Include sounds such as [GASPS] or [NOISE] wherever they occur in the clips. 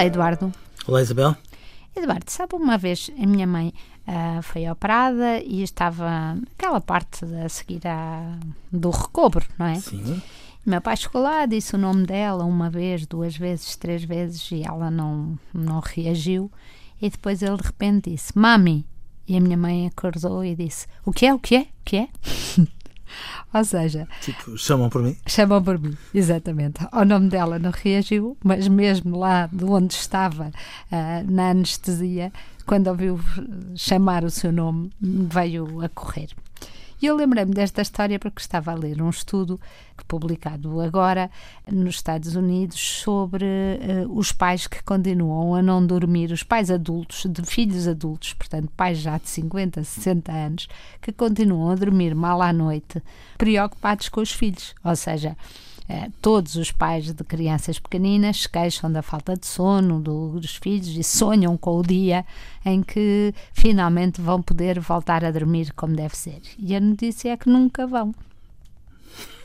Olá, Eduardo. Olá, Isabel. Eduardo, sabe uma vez a minha mãe uh, foi operada e estava aquela parte a seguir do recobro, não é? Sim. Meu pai chegou lá, disse o nome dela uma vez, duas vezes, três vezes e ela não, não reagiu. E depois ele de repente disse: Mami. E a minha mãe acordou e disse: O que é? O que é? O que é? [LAUGHS] Ou seja, tipo, chamam por mim? Chamam por mim, exatamente. O nome dela não reagiu, mas mesmo lá de onde estava, uh, na anestesia, quando ouviu chamar o seu nome, veio a correr. E eu lembrei-me desta história porque estava a ler um estudo publicado agora nos Estados Unidos sobre uh, os pais que continuam a não dormir, os pais adultos, de filhos adultos, portanto, pais já de 50, 60 anos, que continuam a dormir mal à noite, preocupados com os filhos. Ou seja, todos os pais de crianças pequeninas se queixam da falta de sono dos filhos e sonham com o dia em que finalmente vão poder voltar a dormir como deve ser. E a notícia é que nunca vão.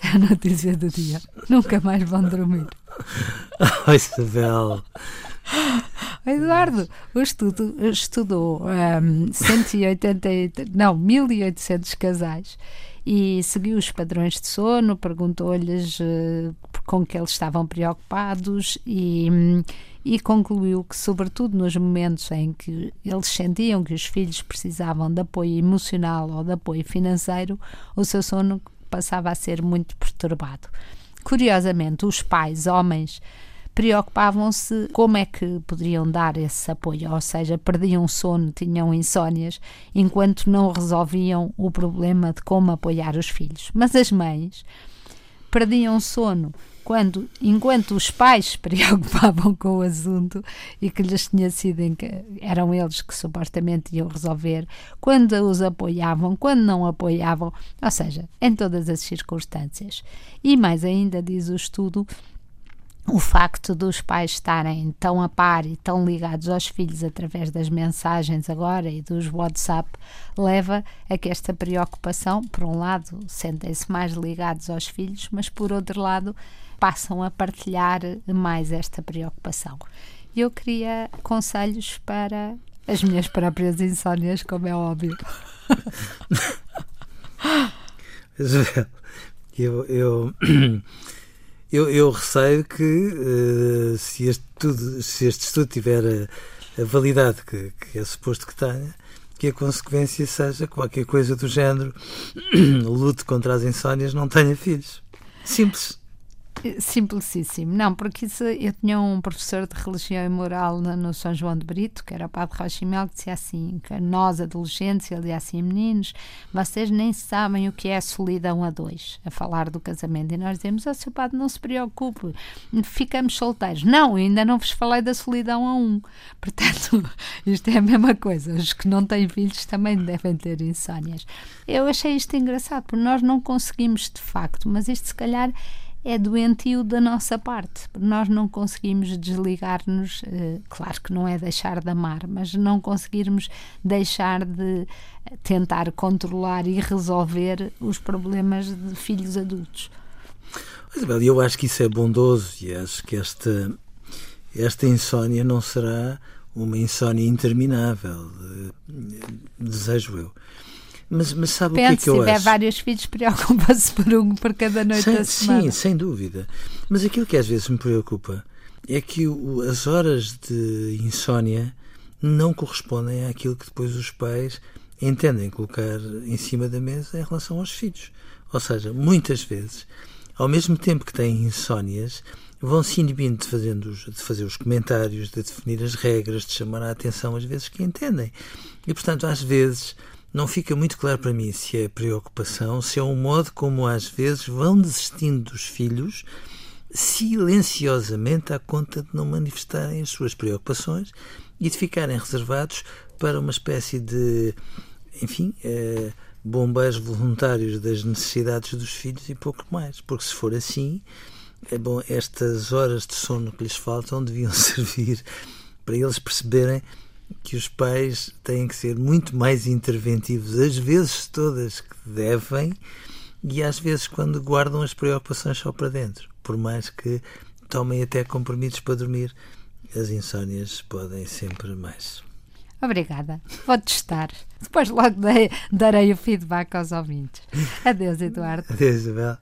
[LAUGHS] A notícia do dia. Nunca mais vão dormir. [LAUGHS] Oh, Isabel. [GASPS] Eduardo, o estudo estudou um, 180, não, 1800 casais e seguiu os padrões de sono, perguntou-lhes uh, com que eles estavam preocupados e, e concluiu que, sobretudo nos momentos em que eles sentiam que os filhos precisavam de apoio emocional ou de apoio financeiro, o seu sono passava a ser muito perturbado. Curiosamente, os pais, homens, preocupavam-se como é que poderiam dar esse apoio, ou seja, perdiam sono, tinham insónias, enquanto não resolviam o problema de como apoiar os filhos. Mas as mães perdiam sono quando, enquanto os pais se [LAUGHS] preocupavam com o assunto e que lhes tinha sido eram eles que supostamente iam resolver, quando os apoiavam, quando não apoiavam, ou seja, em todas as circunstâncias. E mais ainda diz o estudo o facto dos pais estarem tão a par e tão ligados aos filhos através das mensagens agora e dos WhatsApp leva a que esta preocupação, por um lado, sentem-se mais ligados aos filhos, mas por outro lado, passam a partilhar mais esta preocupação. Eu queria conselhos para as minhas próprias insónias, como é óbvio. [LAUGHS] eu, eu eu, eu receio que uh, se, este tudo, se este estudo tiver a, a validade que, que, é suposto que tenha, que a consequência seja qualquer coisa do género [CLEARS THROAT] lute contra as insónias, não tenha filhos. Simples. Simplicíssimo. Não, porque isso, eu tinha um professor de religião e moral no, São João de Brito, que era o padre Rochimel, que dizia assim, que nós adolescentes, ele dizia assim, meninos, vocês nem sabem o que é solidão a dois, a falar do casamento. E nós dizemos, oh, seu padre, não se preocupe, ficamos solteiros. Não, ainda não vos falei da solidão a um. [LAUGHS] Portanto, isto é a mesma coisa. Os que não têm filhos também devem ter insónias. Eu achei isto engraçado, porque nós não conseguimos de facto, mas isto se calhar é doentio da nossa parte. Nós não conseguimos desligar-nos, eh, claro que não é deixar de amar, mas não conseguirmos deixar de tentar controlar e resolver os problemas de filhos adultos. Isabel, eu acho que isso é bondoso e acho que esta, esta insónia não será uma insónia interminável, eh, desejo eu. Mas, mas sabe Depende, o que é que eu acho? Se tiver acho? vários filhos, [LAUGHS] preocupa-se por um por cada noite sem, da semana. Sim, sem dúvida. Mas aquilo que às vezes me preocupa é que o, as horas de insónia não correspondem àquilo que depois os pais entendem colocar em cima da mesa em relação aos filhos. Ou seja, muitas vezes, ao mesmo tempo que têm insónias, vão se inibindo de, fazendo, de fazer os comentários, de definir as regras, de chamar a atenção às vezes que entendem. E, portanto, às vezes não fica muito claro para mim se é preocupação, se é um modo como às vezes vão desistindo dos filhos silenciosamente à conta de não manifestarem as suas preocupações e de ficarem reservados para uma espécie de, enfim, eh, bombeiros voluntários das necessidades dos filhos e pouco mais. Porque se for assim, é bom, estas horas de sono que lhes faltam deviam [LAUGHS] servir para eles perceberem que os pais têm que ser muito mais interventivos, às vezes todas que devem, e às vezes quando guardam as preocupações só para dentro, por mais que tomem até compromissos para dormir as insónias podem sempre mais. Obrigada. Vou testar. Depois logo dei, darei o feedback aos ouvintes. Adeus, Eduardo. Adeus, Isabel.